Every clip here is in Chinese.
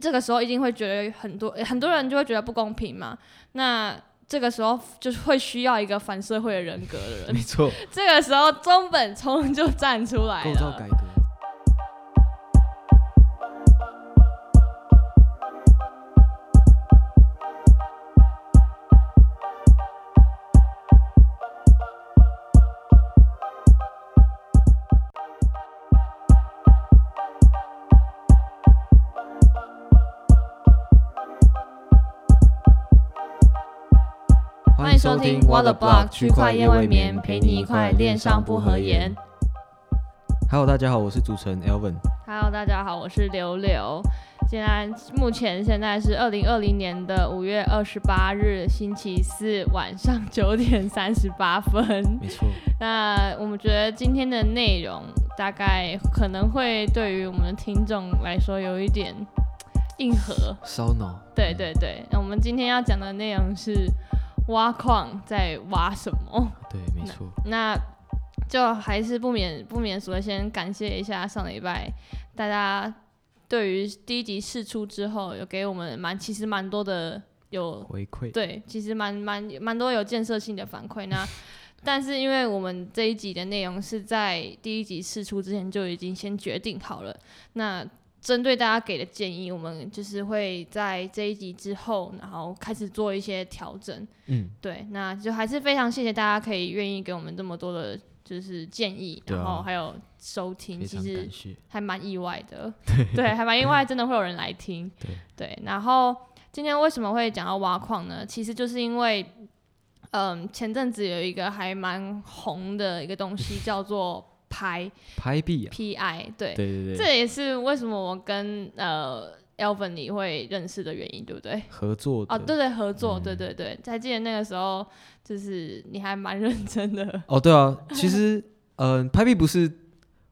这个时候一定会觉得很多很多人就会觉得不公平嘛。那这个时候就是会需要一个反社会的人格的人没。错，这个时候中本聪就站出来了。构造改革。听 What the Block 区块夜未眠，陪你一块恋上不合言。Hello，大家好，我是主持人 Elvin。Hello，大家好，我是刘刘。现在目前现在是二零二零年的五月二十八日星期四晚上九点三十八分。没错，那我们觉得今天的内容大概可能会对于我们的听众来说有一点硬核。烧脑。对对对，那我们今天要讲的内容是挖矿在挖什么？对，没错。那就还是不免不免俗的，先感谢一下上礼拜大家对于第一集试出之后，有给我们蛮其实蛮多的有回馈。对，其实蛮蛮蛮多有建设性的反馈。那 但是因为我们这一集的内容是在第一集试出之前就已经先决定好了，那针对大家给的建议，我们就是会在这一集之后，然后开始做一些调整。嗯，对，那就还是非常谢谢大家可以愿意给我们这么多的，就是建议，对啊然后还有收听，非常其实感谢。还蛮意外的，对，还蛮意外，真的会有人来听，对然后今天为什么会讲到挖矿呢？其实就是因为，嗯，前阵子有一个还蛮红的一个东西叫做拍拍币啊。PI，对，对对对。这也是为什么我跟呃 Elvin 你会认识的原因，对不对？合作的。哦，对对，合作，嗯对对对，还记得那个时候，就是你还蛮认真的，哦，对啊，其实，嗯、拍币不是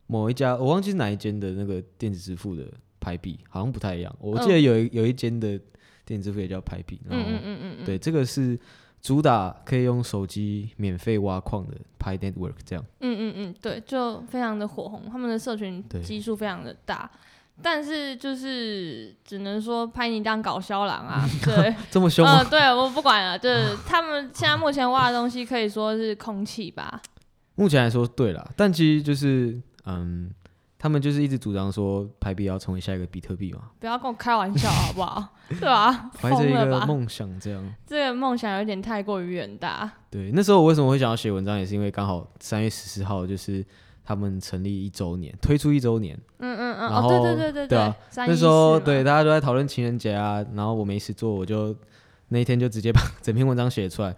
某一家，我忘记是哪一间的那个电子支付的拍币，好像不太一样。我记得有一、有一间的电子支付也叫拍币，然后、嗯嗯嗯嗯嗯，对，这个是主打可以用手机免费挖矿的拍 network，这样。嗯嗯嗯，对，就非常的火红，他们的社群对基数非常的大，但是就是只能说拍你当搞笑狼啊，对，这么凶吗？呃，对我不管了，就是他们现在目前挖的东西可以说是空气吧，目前来说对了，但其实就是，嗯，他们就是一直主张说拍币要成为下一个比特币嘛，不要跟我开玩笑好不好？对吧？怀着一？个梦想这样。这个梦想有点太过于远大，对，那时候我为什么会想要写文章，也是因为刚好三月十四号就是他们成立一周年，推出一周年。嗯嗯嗯，然哦，对后对对对对啊，三那时候对大家都在讨论情人节啊，然后我没事做，我就那一天就直接把整篇文章写出来，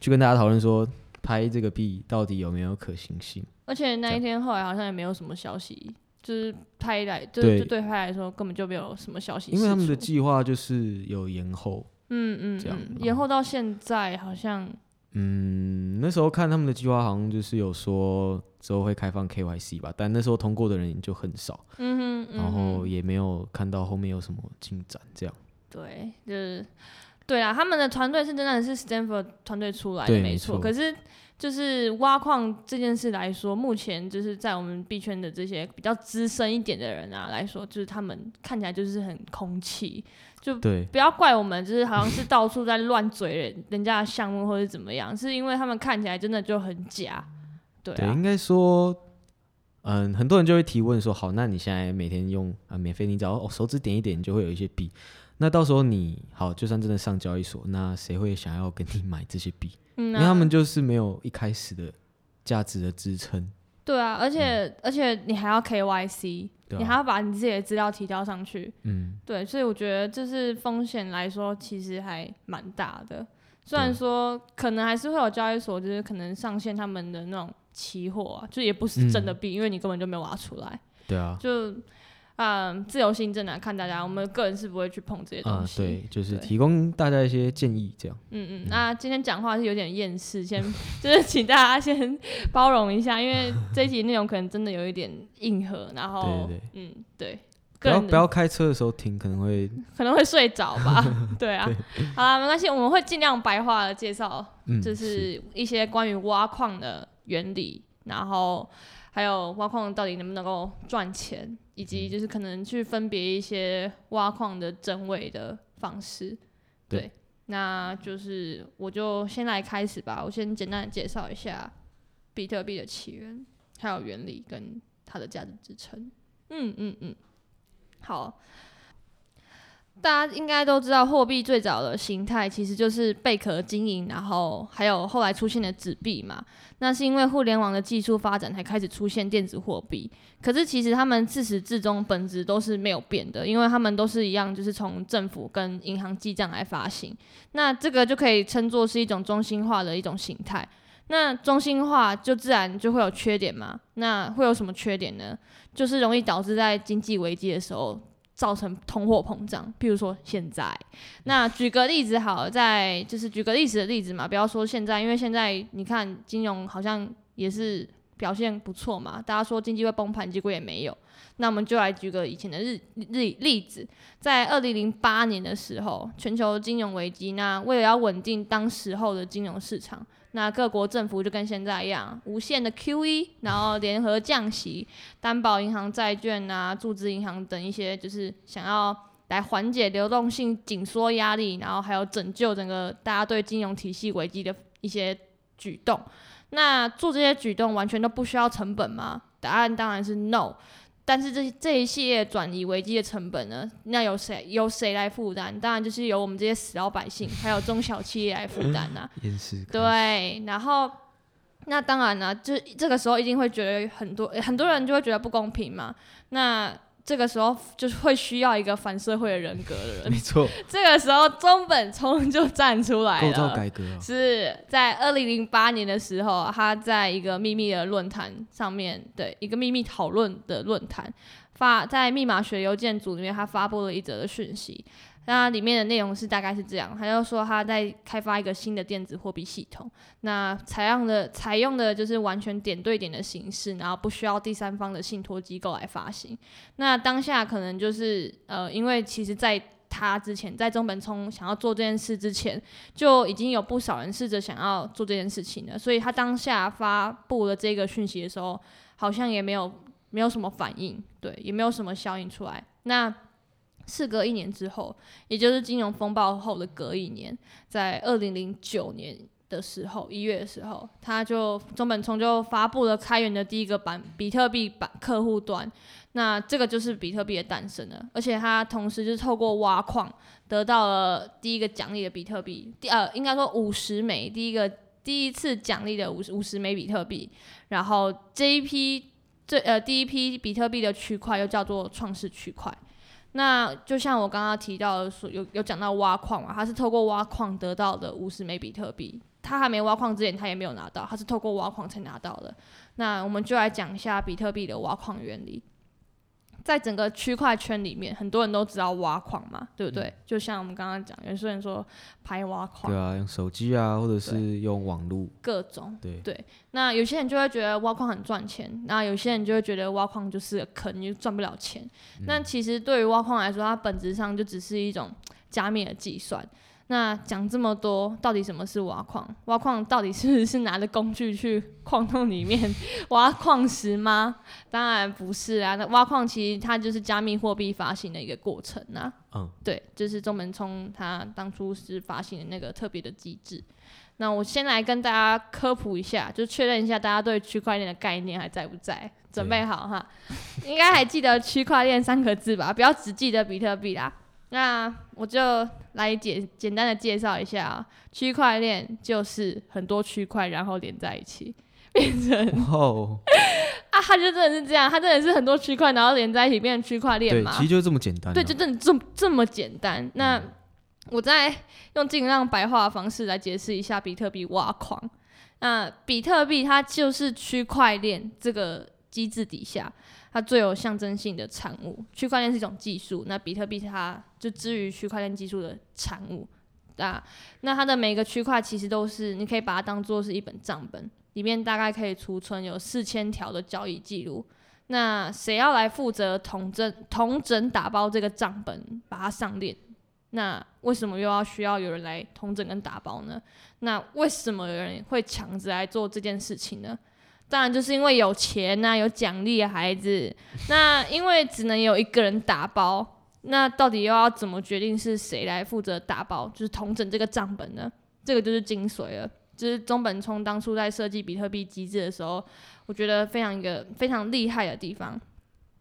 去跟大家讨论说拍这个币到底有没有可行性。而且那一天后来好像也没有什么消息，就是拍来，就对就对拍来说根本就没有什么消息释出，因为他们的计划就是有延后，嗯嗯这样嗯，延后到现在好像嗯，那时候看他们的计划好像就是有说之后会开放 KYC 吧，但那时候通过的人就很少，嗯哼，嗯然后也没有看到后面有什么进展，这样。对，就是对啊，他们的团队是真的是 Stanford 团队出来的，没没错可是就是挖矿这件事来说，目前就是在我们币圈的这些比较资深一点的人啊来说，就是他们看起来就是很空气，对，不要怪我们，就是好像是到处在乱嘴人人家的项目或者怎么样，是因为他们看起来真的就很假。对应，该说，嗯，很多人就会提问说，好，那你现在每天用啊免费，你只要哦手指点一点，你就会有一些币。那到时候你好，就算真的上交易所，那谁会想要跟你买这些币？嗯因为他们就是没有一开始的价值的支撑。对啊，而且、而且你还要 KYC，、你还要把你自己的资料提交上去。嗯，对，所以我觉得这是风险来说，其实还蛮大的。虽然说可能还是会有交易所，就是可能上线他们的那种期货啊，就也不是真的嗯币，因为你根本就没有挖出来。对啊，就嗯，自由行政来，看大家，我们个人是不会去碰这些东啊，西。对，就是提供大家一些建议，这样。嗯嗯，那今天讲话是有点厌世，先 就是请大家先包容一下，因为这一集内容可能真的有一点硬核，然后嗯对，不要开车的时候听，可能会可能会睡着吧，对啊，好啦，没关系，我们会尽量白话的介绍，嗯，就是。一些关于挖矿的原理，然后还有挖矿到底能不能够赚钱，以及就是可能去分别一些挖矿的真伪的方式。对对，那就是我就先来开始吧，我先简单的介绍一下比特币的起源，还有原理跟它的价值支撑。嗯嗯嗯，好。大家应该都知道，货币最早的形态其实就是贝壳经营，然后还有后来出现的纸币嘛。那是因为互联网的技术发展才开始出现电子货币。可是其实他们自始至终本质都是没有变的，因为他们都是一样，就是从政府跟银行记账来发行。那这个就可以称作是一种中心化的一种形态。那中心化就自然就会有缺点嘛？那会有什么缺点呢？就是容易导致在经济危机的时候。造成通货膨胀，比如说现在，那举个例子好，在就是举个历史的例子嘛，不要说现在，因为现在你看金融好像也是表现不错嘛，大家说经济会崩盘，结果也没有。那我们就来举个以前的日日例子，在二零零八年的时候，全球金融危机，那为了要稳定当时候的金融市场。那各国政府就跟现在一样，无限的 QE，然后联合降息、担保银行债券啊、注资银行等一些，就是想要来缓解流动性紧缩压力，然后还有拯救整个大家对金融体系危机的一些举动。那做这些举动完全都不需要成本吗？答案当然是 no。但是这这一系列转移危机的成本呢？那由谁由谁来负担？当然就是由我们这些死老百姓，还有中小企业来负担 呐。对，然后那当然呢，就这个时候一定会觉得很多很多人就会觉得不公平嘛。那这个时候就是会需要一个反社会的人格的人，没错。这个时候中本聪就站出来了，构造改革是在二零零八年的时候，他在一个秘密的论坛上面，对一个秘密讨论的论坛发在密码学邮件组里面，他发布了一则的讯息。那里面的内容是大概是这样，他就说他在开发一个新的电子货币系统，那采样的采用的就是完全点对点的形式，然后不需要第三方的信托机构来发行。那当下可能就是呃，因为其实在他之前，在中本聪想要做这件事之前，就已经有不少人试着想要做这件事情了，所以他当下发布了这个讯息的时候，好像也没有没有什么反应，对，也没有什么效应出来。那事隔一年之后，也就是金融风暴后的隔一年，在二零零九年的时候，一月的时候，他就中本聪就发布了开源的第一个版比特币版客户端，那这个就是比特币的诞生了。而且他同时就是透过挖矿得到了第一个奖励的比特币，第呃应该说五十枚，第一个第一次奖励的五十五十枚比特币。然后这一批这呃第一批比特币的区块又叫做创世区块。那就像我刚刚提到的，说有有讲到挖矿嘛，他是透过挖矿得到的五十枚比特币，他还没挖矿之前他也没有拿到，他是透过挖矿才拿到的。那我们就来讲一下比特币的挖矿原理。在整个区块圈里面，很多人都知道挖矿嘛，对不对？就像我们刚刚讲，有些人说拍挖矿，对啊，用手机啊，或者是用网络，各种，对对。那有些人就会觉得挖矿很赚钱，那有些人就会觉得挖矿就是个坑，就赚不了钱。那其实对于挖矿来说，它本质上就只是一种加密的计算。那讲这么多，到底什么是挖矿？挖矿到底是不是拿着工具去矿洞里面 挖矿石吗？当然不是啊。那挖矿其实它就是加密货币发行的一个过程啊。嗯，对，就是中门聪他当初是发行的那个特别的机制。那我先来跟大家科普一下，就确认一下大家对区块链的概念还在不在？准备好哈，应该还记得区块链三个字吧？不要只记得比特币啦。那我就来简简单的介绍一下啊，区块链就是很多区块然后连在一起变成哦 啊，它就真的是这样，它真的是很多区块然后连在一起变成区块链嘛？对，其实就这么简单。对，就真的这么这么简单。那我再用尽量白话的方式来解释一下比特币挖矿。那比特币它就是区块链这个机制底下。它最有象征性的产物，区块链是一种技术，那比特币它就基于区块链技术的产物啊。那它的每个区块其实都是，你可以把它当做是一本账本，里面大概可以储存有四千条的交易记录。那谁要来负责统整、统整打包这个账本，把它上链？那为什么又要需要有人来统整跟打包呢？那为什么有人会抢着来做这件事情呢？当然就是因为有钱呐、有奖励的孩子。那因为只能有一个人打包，那到底又要怎么决定是谁来负责打包，就是统整这个账本呢？这个就是精髓了。就是中本聪当初在设计比特币机制的时候，我觉得非常一个非常厉害的地方。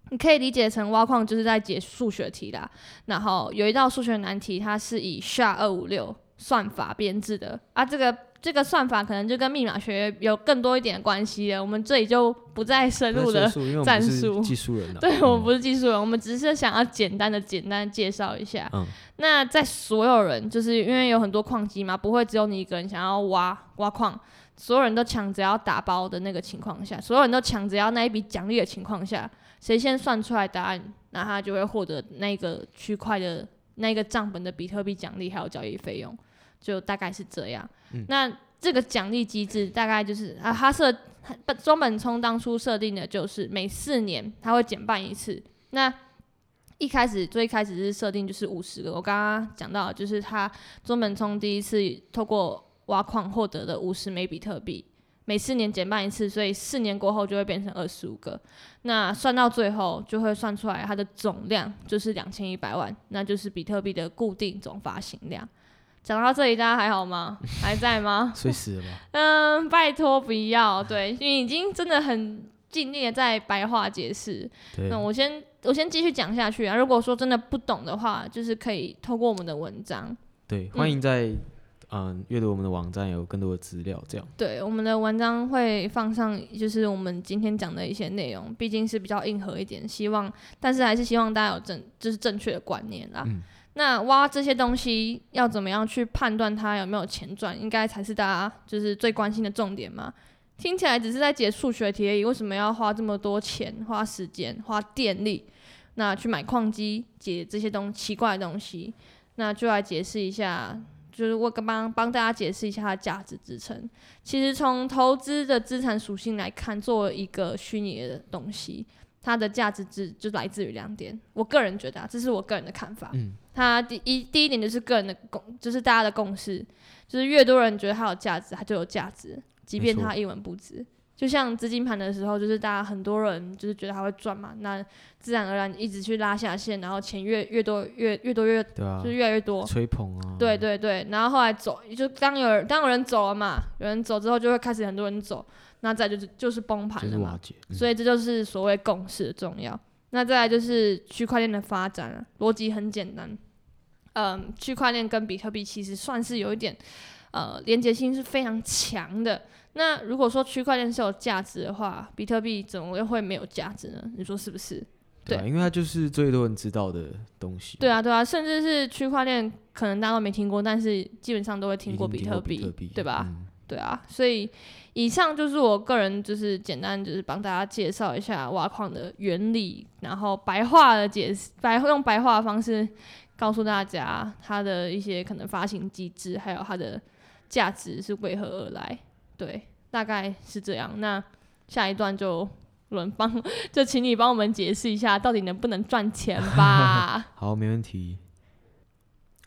你可以理解成挖矿就是在解数学题啦，然后有一道数学难题，它是以 SHA 二五六算法编制的啊，这个这个算法可能就跟密码学有更多一点关系了，我们这里就不再深入的。战术。技术人啊。对，我们不是技术人，我们只是想要简单的、简单地介绍一下。嗯。那在所有人，就是因为有很多矿机嘛，不会只有你一个人想要挖挖矿，所有人都抢着要打包的那个情况下，所有人都抢着要那一笔奖励的情况下，谁先算出来答案，那他就会获得那个区块的那个账本的比特币奖励还有交易费用，就大概是这样。嗯那这个奖励机制大概就是啊，他设他中本聪当初设定的就是每四年他会减半一次。那一开始最开始是设定就是五十个，我刚刚讲到就是他中本聪第一次透过挖矿获得的五十枚比特币，每四年减半一次，所以四年过后就会变成二十五个。那算到最后就会算出来它的总量就是两千一百万，那就是比特币的固定总发行量。讲到这里，大家还好吗？还在吗？睡死了吗？嗯，拜托不要，对，因为已经真的很尽力的在白话解释。那，我先我先继续讲下去啊。如果说真的不懂的话，就是可以透过我们的文章，对，欢迎在嗯阅读我们的网站有更多的资料，这样对我们的文章会放上，就是我们今天讲的一些内容，毕竟是比较硬核一点，希望，但是还是希望大家有正就是正确的观念啦。嗯那挖这些东西要怎么样去判断它有没有钱赚，应该才是大家就是最关心的重点嘛。听起来只是在解数学题而已，为什么要花这么多钱、花时间、花电力，那去买矿机解这些东奇怪的东西？那就来解释一下，就是我刚帮帮大家解释一下它的价值支撑。其实从投资的资产属性来看，作为一个虚拟的东西，它的价值值就来自于两点。我个人觉得、啊，这是我个人的看法。嗯，它第一第一点就是个人的共，就是大家的共识，就是越多人觉得它有价值，它就有价值，即便它一文不值。就像资金盘的时候，就是大家很多人就是觉得它会赚嘛，那自然而然一直去拉下线，然后钱越越多越越多越对啊就是，越来越多。吹捧啊，对对对，然后后来走，就当有人当有人走了嘛，有人走之后就会开始很多人走，那再就是就是崩盘了嘛所以这就是所谓共识的重要。那再来就是区块链的发展了，逻辑很简单。嗯，区块链跟比特币其实算是有一点呃连接性是非常强的。那如果说区块链是有价值的话，比特币怎么又会没有价值呢？你说是不是？对啊，因为它就是最多人知道的东西，对啊，对啊，甚至是区块链可能大家都没听过，但是基本上都会听过比特币，特币，对吧？嗯对啊，所以以上就是我个人就是简单就是帮大家介绍一下挖矿的原理，然后白话的解释，白用白话的方式告诉大家它的一些可能发行机制，还有它的价值是为何而来。对，大概是这样。那下一段就轮帮，就请你帮我们解释一下，到底能不能赚钱吧？好，没问题。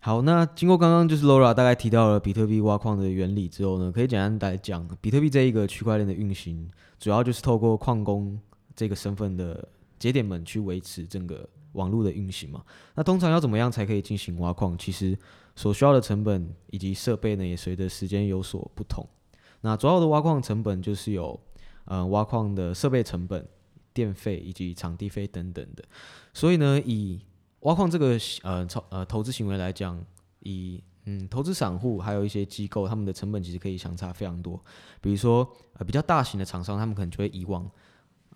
好，那经过刚刚就是 Laura 大概提到了比特币挖矿的原理之后呢，可以简单来讲，比特币这一个区块链的运行，主要就是透过矿工这个身份的节点们去维持整个网络的运行嘛。那通常要怎么样才可以进行挖矿？其实所需要的成本以及设备呢，也随着时间有所不同。那主要的挖矿成本就是有，呃，挖矿的设备成本、电费以及场地费等等的。所以呢，以挖矿这个呃超呃投资行为来讲，以嗯投资散户还有一些机构，他们的成本其实可以相差非常多。比如说呃比较大型的厂商，他们可能就会以往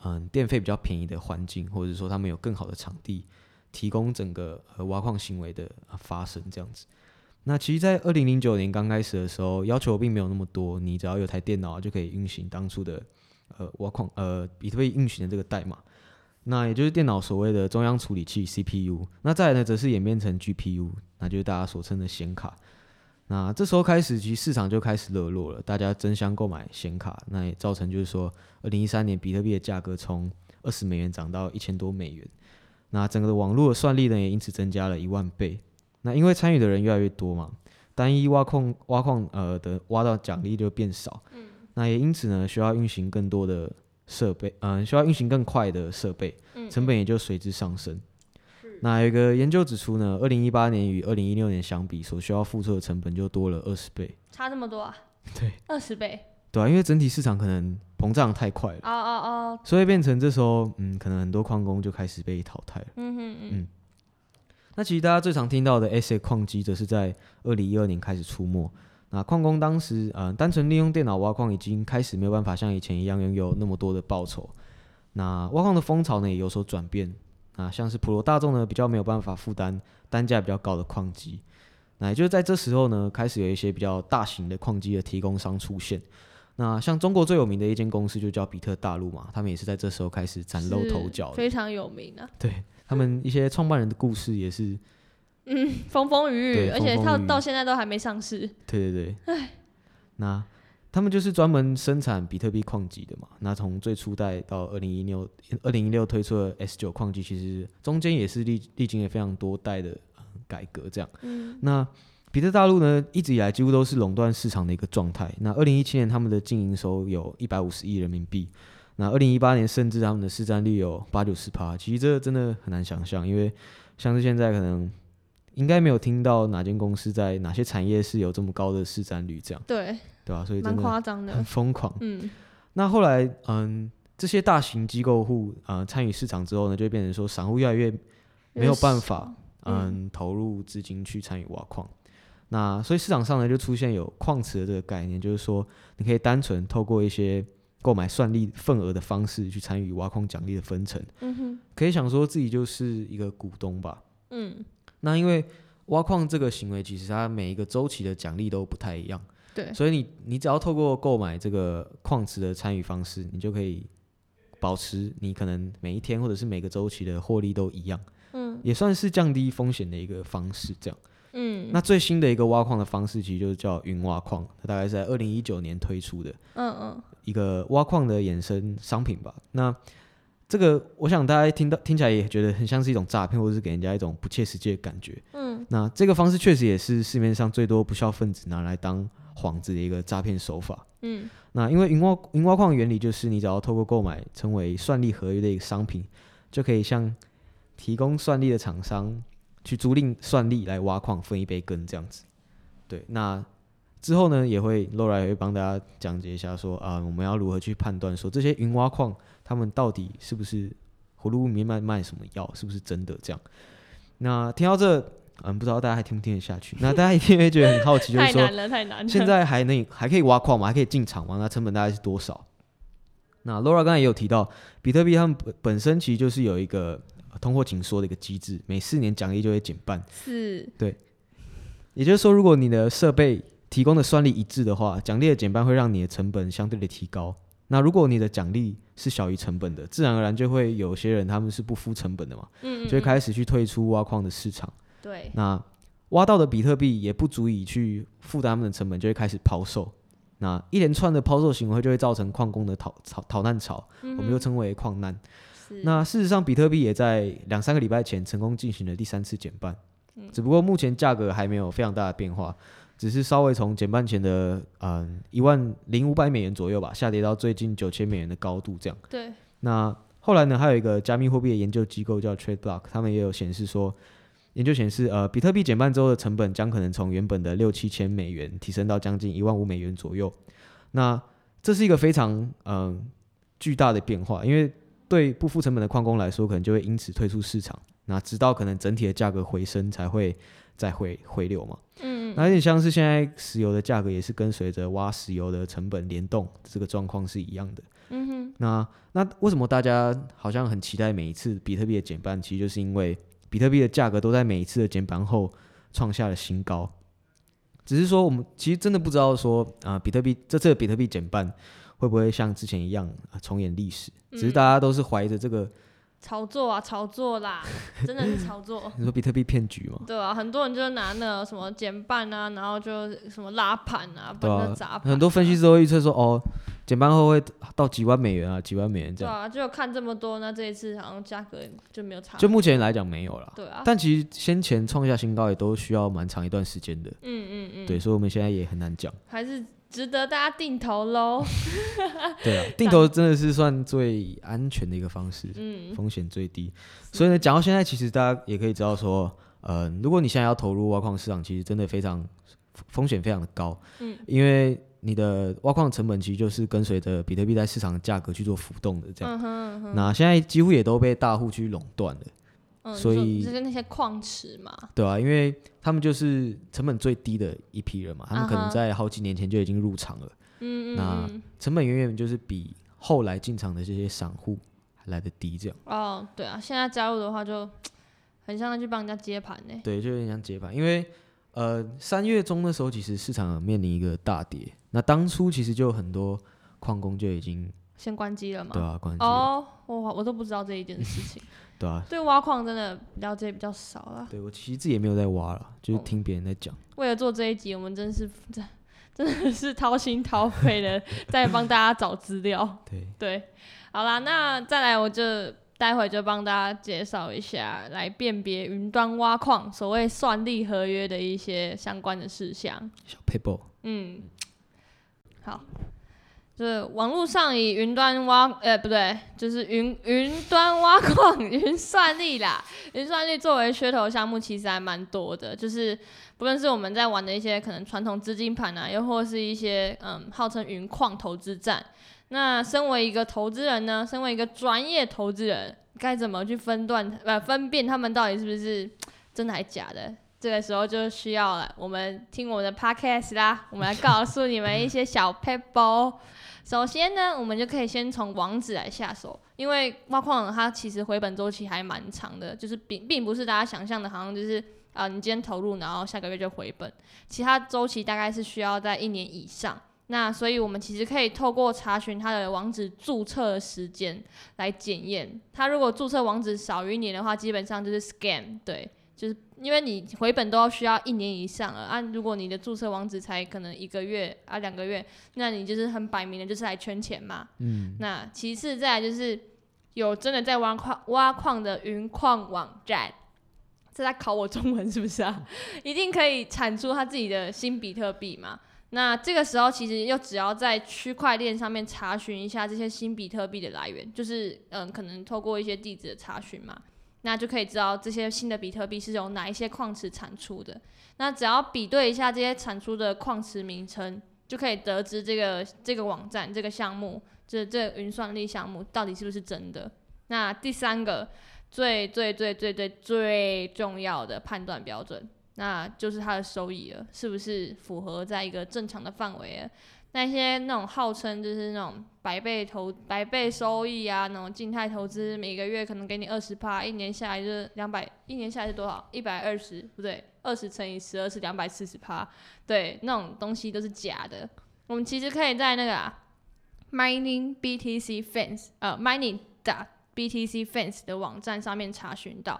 嗯电费比较便宜的环境，或者说他们有更好的场地，提供整个呃挖矿行为的、发生这样子。那其实，在二零零九年刚开始的时候，要求并没有那么多，你只要有台电脑就可以运行当初的呃挖矿呃比特币运行的这个代码。那也就是电脑所谓的中央处理器 CPU，那再来呢，则是演变成 GPU，那就是大家所称的显卡。那这时候开始，其实市场就开始热络了，大家争相购买显卡，那也造成就是说，二零一三年比特币的价格从二十美元涨到一千多美元，那整个的网络的算力呢，也因此增加了一万倍。那因为参与的人越来越多嘛，单一挖矿挖矿呃的挖到奖励就变少，那也因此呢，需要运行更多的设备，嗯、需要运行更快的设备，嗯成本也就随之上升。那有一个研究指出呢，二零一八年与二零一六年相比，所需要付出的成本就多了二十倍，差这么多啊？对，二十倍。对啊，因为整体市场可能膨胀太快了，哦哦哦，所以变成这时候，嗯，可能很多矿工就开始被淘汰了。嗯哼嗯嗯那其实大家最常听到的 SA 矿机，则是在二零一二年开始出没。那矿工当时，呃，单纯利用电脑挖矿已经开始没有办法像以前一样拥有那么多的报酬。那挖矿的风潮呢也有所转变。那像是普罗大众呢，比较没有办法负担单价比较高的矿机。那也就是在这时候呢，开始有一些比较大型的矿机的提供商出现。那像中国最有名的一间公司就叫比特大陆嘛，他们也是在这时候开始崭露头角。非常有名啊，对他们一些创办人的故事也是嗯风风雨雨，而且风风雨雨到到现在都还没上市。对对对，那他们就是专门生产比特币矿机的嘛。那从最初代到二零一六二零一六推出的 S 九矿机，其实中间也是历历经了非常多代的、呃改革。这样，嗯那比特大陆呢，一直以来几乎都是垄断市场的一个状态。那二零一七年他们的净营收有一百五十亿人民币，那二零一八年甚至他们的市占率有八九十趴。其实这真的很难想象，因为像是现在可能应该没有听到哪间公司在哪些产业是有这么高的市占率，这样对，对吧、所以蛮夸张的很。疯狂。嗯那后来，嗯，这些大型机构户呃参与市场之后呢，就会变成说散户越来越没有办法，嗯嗯，投入资金去参与挖矿。那所以市场上呢就出现有矿池的这个概念，就是说你可以单纯透过一些购买算力份额的方式去参与挖矿奖励的分成，嗯哼可以想说自己就是一个股东吧。嗯，那因为挖矿这个行为，其实它每一个周期的奖励都不太一样，对，所以你你只要透过购买这个矿池的参与方式，你就可以保持你可能每一天或者是每个周期的获利都一样，嗯。也算是降低风险的一个方式。这样，嗯。那最新的一个挖矿的方式，其实就是叫云挖矿，它大概是在二零一九年推出的嗯嗯。一个挖矿的衍生商品吧。那这个，我想大家听到听起来也觉得很像是一种诈骗，或者是给人家一种不切实际的感觉。嗯那这个方式确实也是市面上最多不孝分子拿来当幌子的一个诈骗手法。嗯那因为云挖云挖矿原理就是，你只要透过购买称为算力合约的一个商品，就可以向提供算力的厂商去租赁算力来挖矿，分一杯羹这样子。对，那之后呢，也会 Laura 也会帮大家讲解一下说啊、我们要如何去判断说这些云挖矿他们到底是不是葫芦里面卖卖什么药，是不是真的这样。那听到这，嗯，不知道大家还听不听得下去？那大家一定会觉得很好奇，就是说 太难了，太难了。现在还能还可以挖矿吗？还可以进场吗？那成本大概是多少？那 Laura 刚才也有提到，比特币他们本本身其实就是有一个呃通货紧缩的一个机制，每四年奖励就会减半。是对也就是说，如果你的设备提供的算力一致的话，奖励的减半会让你的成本相对的提高。那如果你的奖励是小于成本的，自然而然就会有些人他们是不付成本的嘛，嗯，就会嗯开始去退出挖矿的市场。对，那挖到的比特币也不足以去负担他们的成本，就会开始抛售。那一连串的抛售行为就会造成矿工的逃逃逃难潮，我我们又称为矿难。那事实上，比特币也在两三个礼拜前成功进行了第三次减半，嗯只不过目前价格还没有非常大的变化，只是稍微从减半前的嗯一万零五百美元左右吧，下跌到最近九千美元的高度这样。对，那后来呢，还有一个加密货币的研究机构叫 TradeBlock，他们也有显示说，研究显示，呃，比特币减半之后的成本将可能从原本的六七千美元提升到将近一万五美元左右。那这是一个非常嗯、呃巨大的变化，因为对不付成本的矿工来说，可能就会因此退出市场。那直到可能整体的价格回升，才会再回回流嘛。嗯那有点像是现在石油的价格也是跟随着挖石油的成本联动，这个状况是一样的。嗯哼，那那为什么大家好像很期待每一次比特币的减半？其实就是因为比特币的价格都在每一次的减半后创下了新高。只是说我们其实真的不知道说啊、比特币这次的比特币减半会不会像之前一样、啊重演历史？只是大家都是怀着这个炒作啊，炒作啦，真的是炒作。你说比特币骗局吗，对啊，很多人就拿那什么减半啊，然后就什么拉盘啊，把那砸盘、很多分析师都会预测说哦，减半后会到几万美元啊，几万美元这样。对啊，就看这么多，那这一次好像价格就没有差。就目前来讲没有了，对啊，但其实先前创下新高也都需要蛮长一段时间的。嗯嗯嗯，对，所以我们现在也很难讲。还是值得大家定投喽。对啊，定投真的是算最安全的一个方式，嗯，风险最低。所以呢，讲到现在，其实大家也可以知道说，呃，如果你现在要投入挖矿市场，其实真的非常风险非常的高，嗯，因为你的挖矿成本其实就是跟随着比特币在市场的价格去做浮动的这样。嗯哼嗯哼，那现在几乎也都被大户去垄断了，嗯所以就就是那些矿池嘛，对啊，因为他们就是成本最低的一批人嘛，他们可能在好几年前就已经入场了，嗯嗯那嗯，成本远远就是比后来进场的这些散户还来的低，这样。哦，对啊，现在加入的话就很像去帮人家接盘呢。对，就有点像接盘，因为呃三月中的时候，其实市场有面临一个大跌，那当初其实就有很多矿工就已经先关机了嘛？对啊关机了，哦，我我都不知道这一件事情，对啊，对挖矿真的了解比较少啦。对我其实自己也没有在挖了，就是哦听别人在讲。为了做这一集，我们真是真 真的是掏心掏肺的在帮大家找资料。对，对，好啦，那再来我就待会就帮大家介绍一下，来辨别云端挖矿所谓算力合约的一些相关的事项。小 paper 嗯，好，就是网络上以云端挖，呃，不对，就是云云端挖矿、云算力啦，云算力作为噱头项目，其实还蛮多的。就是不论是我们在玩的一些可能传统资金盘啊，又或是一些嗯号称云矿投资站。那身为一个投资人呢，身为一个专业投资人，该怎么去分段呃分辨他们到底是不是真的还假的？这个时候就需要了我们听我们的 podcast 啦，我们来告诉你们一些小 pebble。首先呢，我们就可以先从网址来下手，因为挖矿它其实回本周期还蛮长的，就是并并不是大家想象的，好像就是啊、你今天投入，然后下个月就回本，其他周期大概是需要在一年以上。那所以，我们其实可以透过查询它的网址注册时间来检验。它如果注册网址少于一年的话，基本上就是 scam，对，就是因为你回本都要需要一年以上了啊。如果你的注册网址才可能一个月啊两个月，那你就是很摆明的就是来圈钱嘛。嗯，那其次再来就是有真的在挖矿挖矿的云矿网站，这在考我中文是不是啊？一定可以产出他自己的新比特币嘛？那这个时候其实又只要在区块链上面查询一下这些新比特币的来源，就是嗯，可能透过一些地址的查询嘛，那就可以知道这些新的比特币是由哪一些矿池产出的。那只要比对一下这些产出的矿池名称，就可以得知这个这个网站这个项目，这这云算力项目到底是不是真的。那第三个最最最最最最重要的判断标准，那就是它的收益了，是不是符合在一个正常的范围了？那些那种号称就是那种百倍投百倍收益啊，那种静态投资，每个月可能给你二十趴，一年下来就是两百，一年下来是多少？一百二十，不对，二十乘以十二是两百四十趴，对，那种东西都是假的。我们其实可以在那个、啊、mining BTC fans 呃 mining 的 BTC fans 的网站上面查询到。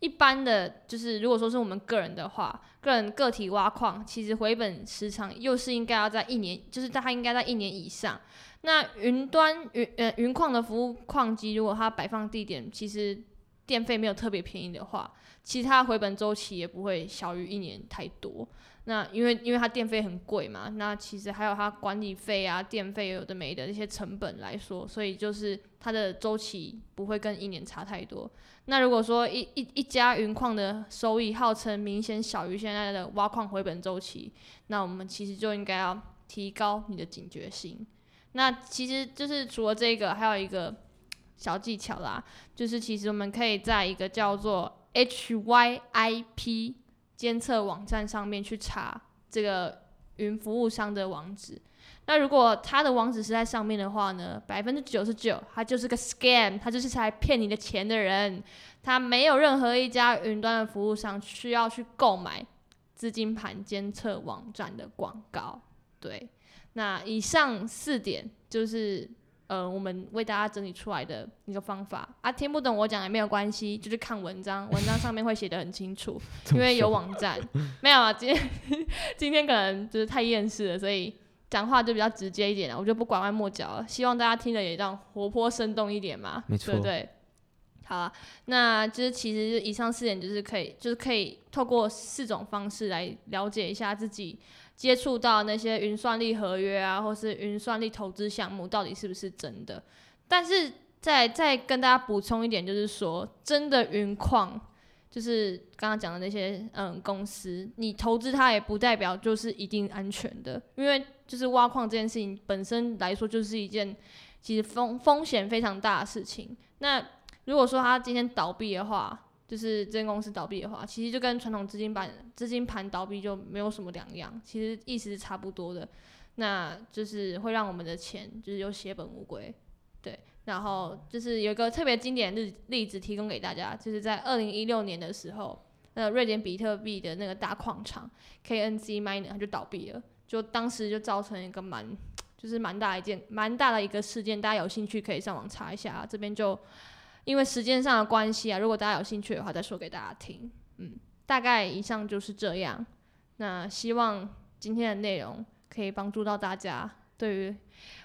一般的就是，如果说是我们个人的话，个人个体挖矿，其实回本时长又是应该要在一年，就是大概应该在一年以上。那云端云呃云矿的服务矿机，如果它摆放地点其实电费没有特别便宜的话，其他回本周期也不会小于一年太多。那因为因为它电费很贵嘛，那其实还有它管理费啊、电费有的没的那些成本来说，所以就是它的周期不会跟一年差太多。那如果说一一一家云矿的收益号称明显小于现在的挖矿回本周期，那我们其实就应该要提高你的警觉性。那其实就是除了这个，还有一个小技巧啦，就是其实我们可以在一个叫做 HYIP 监测网站上面去查这个云服务商的网址。那如果他的网址是在上面的话呢，百分之九十九，他就是个 scam，他就是来骗你的钱的人。他没有任何一家云端的服务商需要去购买资金盘监测网站的广告。对，那以上四点就是呃我们为大家整理出来的一个方法啊，听不懂我讲也没有关系，就是看文章，文章上面会写的很清楚，因为有网站。没有啊，今天今天可能就是太厌世了，所以。讲话就比较直接一点了，我就不拐弯抹角了。希望大家听的也这样活泼生动一点嘛，没错对不对？好啊，那就是其实以上四点就是可以，就是可以透过四种方式来了解一下自己接触到那些云算力合约啊，或是云算力投资项目到底是不是真的。但是再再跟大家补充一点，就是说真的云矿，就是刚刚讲的那些嗯公司，你投资它也不代表就是一定安全的，因为就是挖矿这件事情本身来说就是一件其实风风险非常大的事情。那如果说它今天倒闭的话，就是这间公司倒闭的话，其实就跟传统资金板资金盘倒闭就没有什么两样，其实意思是差不多的。那就是会让我们的钱就是又血本无归，对。然后就是有一个特别经典的例例子提供给大家，就是在二零一六年的时候，那瑞典比特币的那个大矿场 KNC Miner 它就倒闭了，就当时就造成一个蛮 就是蛮大一件蛮大的一个事件，大家有兴趣可以上网查一下，这边就。因为时间上的关系啊，如果大家有兴趣的话，再说给大家听。嗯，大概以上就是这样。那希望今天的内容可以帮助到大家，对于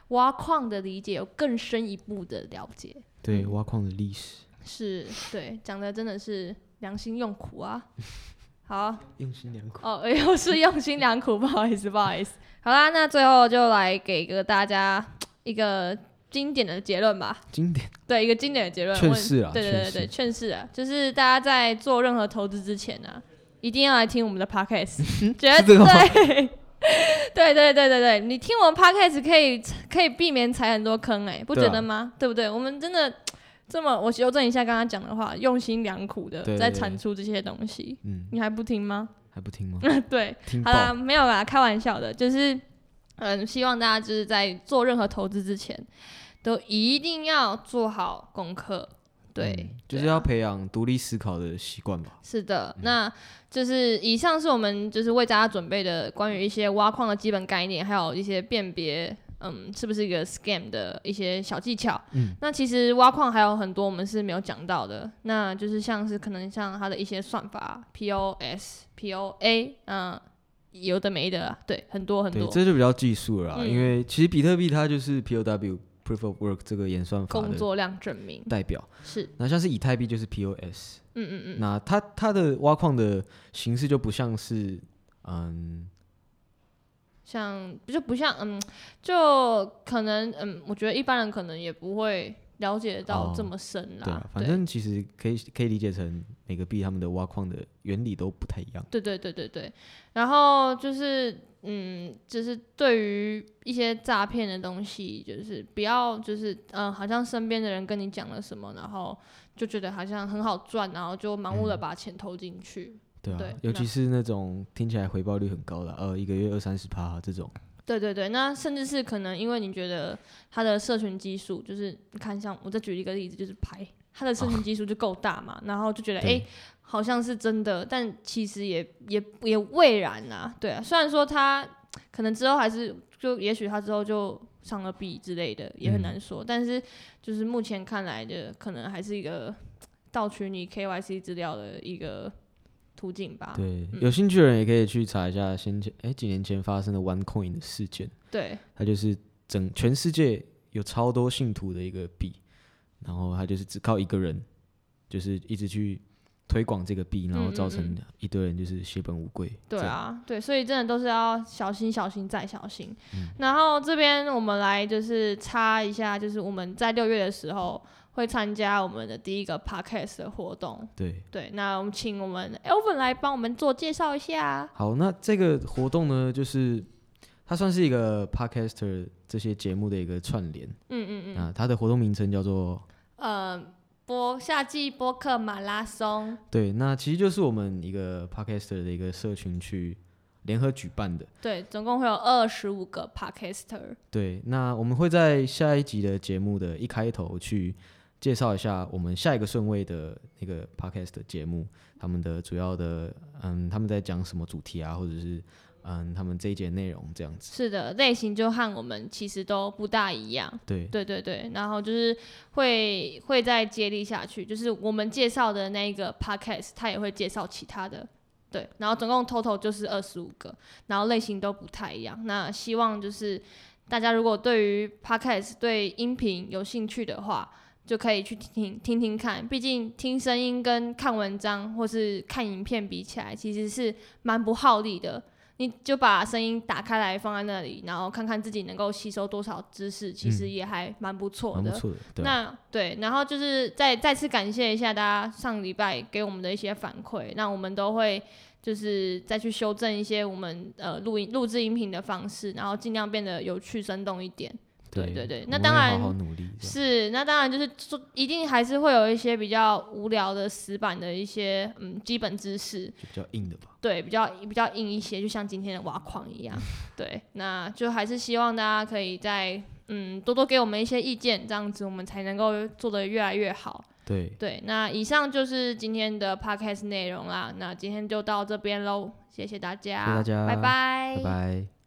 挖矿的理解有更深一步的了解。对，挖矿的历史是对讲的真的是良心用苦啊。好，用心良苦哦，又是用心良苦，不好意思，不好意思。好啦，那最后就来给个大家一个。经典的结论吧，经典。对一个经典的结论，劝世啊，对对对对，劝世啊，就是大家在做任何投资之前呢，一定要来听我们的 podcast，绝对，对对对对对，你听我们 podcast 可以可以避免踩很多坑，哎，不觉得吗？对不对？我们真的这么，我修正一下刚刚讲的话，用心良苦的在产出这些东西，嗯，你还不听吗？还不听吗？对，好啦，没有啦，开玩笑的，就是嗯，希望大家就是在做任何投资之前。都一定要做好功课，对，就是要培养独立思考的习惯吧。是的，那就是以上是我们就是为大家准备的关于一些挖矿的基本概念，还有一些辨别，嗯，是不是一个 scam 的一些小技巧。嗯，那其实挖矿还有很多我们是没有讲到的，那就是像是可能像它的一些算法，POS、POA，嗯，有的没的，对，很多很多。这就比较技术了，因为其实比特币它就是 POW。Proof of Work 这个演算法工作量证明。代表。是，那像是以太币就是 POS，嗯嗯嗯，那它它的挖矿的形式就不像是，嗯，像就不像，嗯，就可能，嗯，我觉得一般人可能也不会了解到这么深啦。对，反正其实可以可以理解成每个币他们的挖矿的原理都不太一样。对对对对对，然后就是。嗯，就是对于一些诈骗的东西，就是不要，就是嗯，好像身边的人跟你讲了什么，然后就觉得好像很好赚，然后就盲目的把钱投进去。对啊，尤其是那种听起来回报率很高的，呃，一个月二三十趴这种。对对对，那甚至是可能因为你觉得他的社群基数，就是你看像我再举一个例子，就是牌，他的社群基数就够大嘛，然后就觉得哎。好像是真的，但其实也也也未然呐。对啊，虽然说他可能之后还是就，也许他之后就上了币之类的，也很难说。但是就是目前看来的，可能还是一个盗取你 KYC 资料的一个途径吧。对，有兴趣的人也可以去查一下先前哎几年前发生的 OneCoin 的事件。对，它就是整全世界有超多信徒的一个币，然后它就是只靠一个人，就是一直去。推广这个币，然后造成一堆人就是血本无归。对啊，对，所以真的都是要小心、小心再小心。然后这边我们来就是插一下，就是我们在六月的时候会参加我们的第一个 podcast 的活动。对对，那我们请我们 Elvin 来帮我们做介绍一下。好，那这个活动呢，就是它算是一个 podcaster 这些节目的一个串联。嗯嗯嗯。啊，它的活动名称叫做呃。播夏季播客马拉松，对，那其实就是我们一个 podcaster 的一个社群去联合举办的。对，总共会有二十五个 podcaster。对，那我们会在下一集的节目的一开头去介绍一下我们下一个顺位的那个 podcast 节目，他们的主要的，嗯，他们在讲什么主题啊，或者是。嗯，他们这一节内容这样子是的，类型就和我们其实都不大一样。对，对，对，对。然后就是会会再接力下去，就是我们介绍的那个 podcast，他也会介绍其他的。对，然后总共 total 就是二十五个，然后类型都不太一样。那希望就是大家如果对于 podcast 对音频有兴趣的话。就可以去听听听看。毕竟听声音跟看文章或是看影片比起来，其实是蛮不耗力的。你就把声音打开来放在那里，然后看看自己能够吸收多少知识，其实也还蛮不错的。蛮不错的，对啊，那对，然后就是再再次感谢一下大家上礼拜给我们的一些反馈，那我们都会就是再去修正一些我们呃录音录制音频的方式，然后尽量变得有趣生动一点。对对对那当然好好努力，是，那当然就是说，一定还是会有一些比较无聊的死板的一些嗯基本知识，就比较硬的吧。对，比较比较硬一些，就像今天的挖矿一样。对，那就还是希望大家可以在嗯多多给我们一些意见，这样子我们才能够做得越来越好。对，对，那以上就是今天的 podcast 内容啦。那今天就到这边喽，谢谢大家，谢谢大家拜拜拜拜。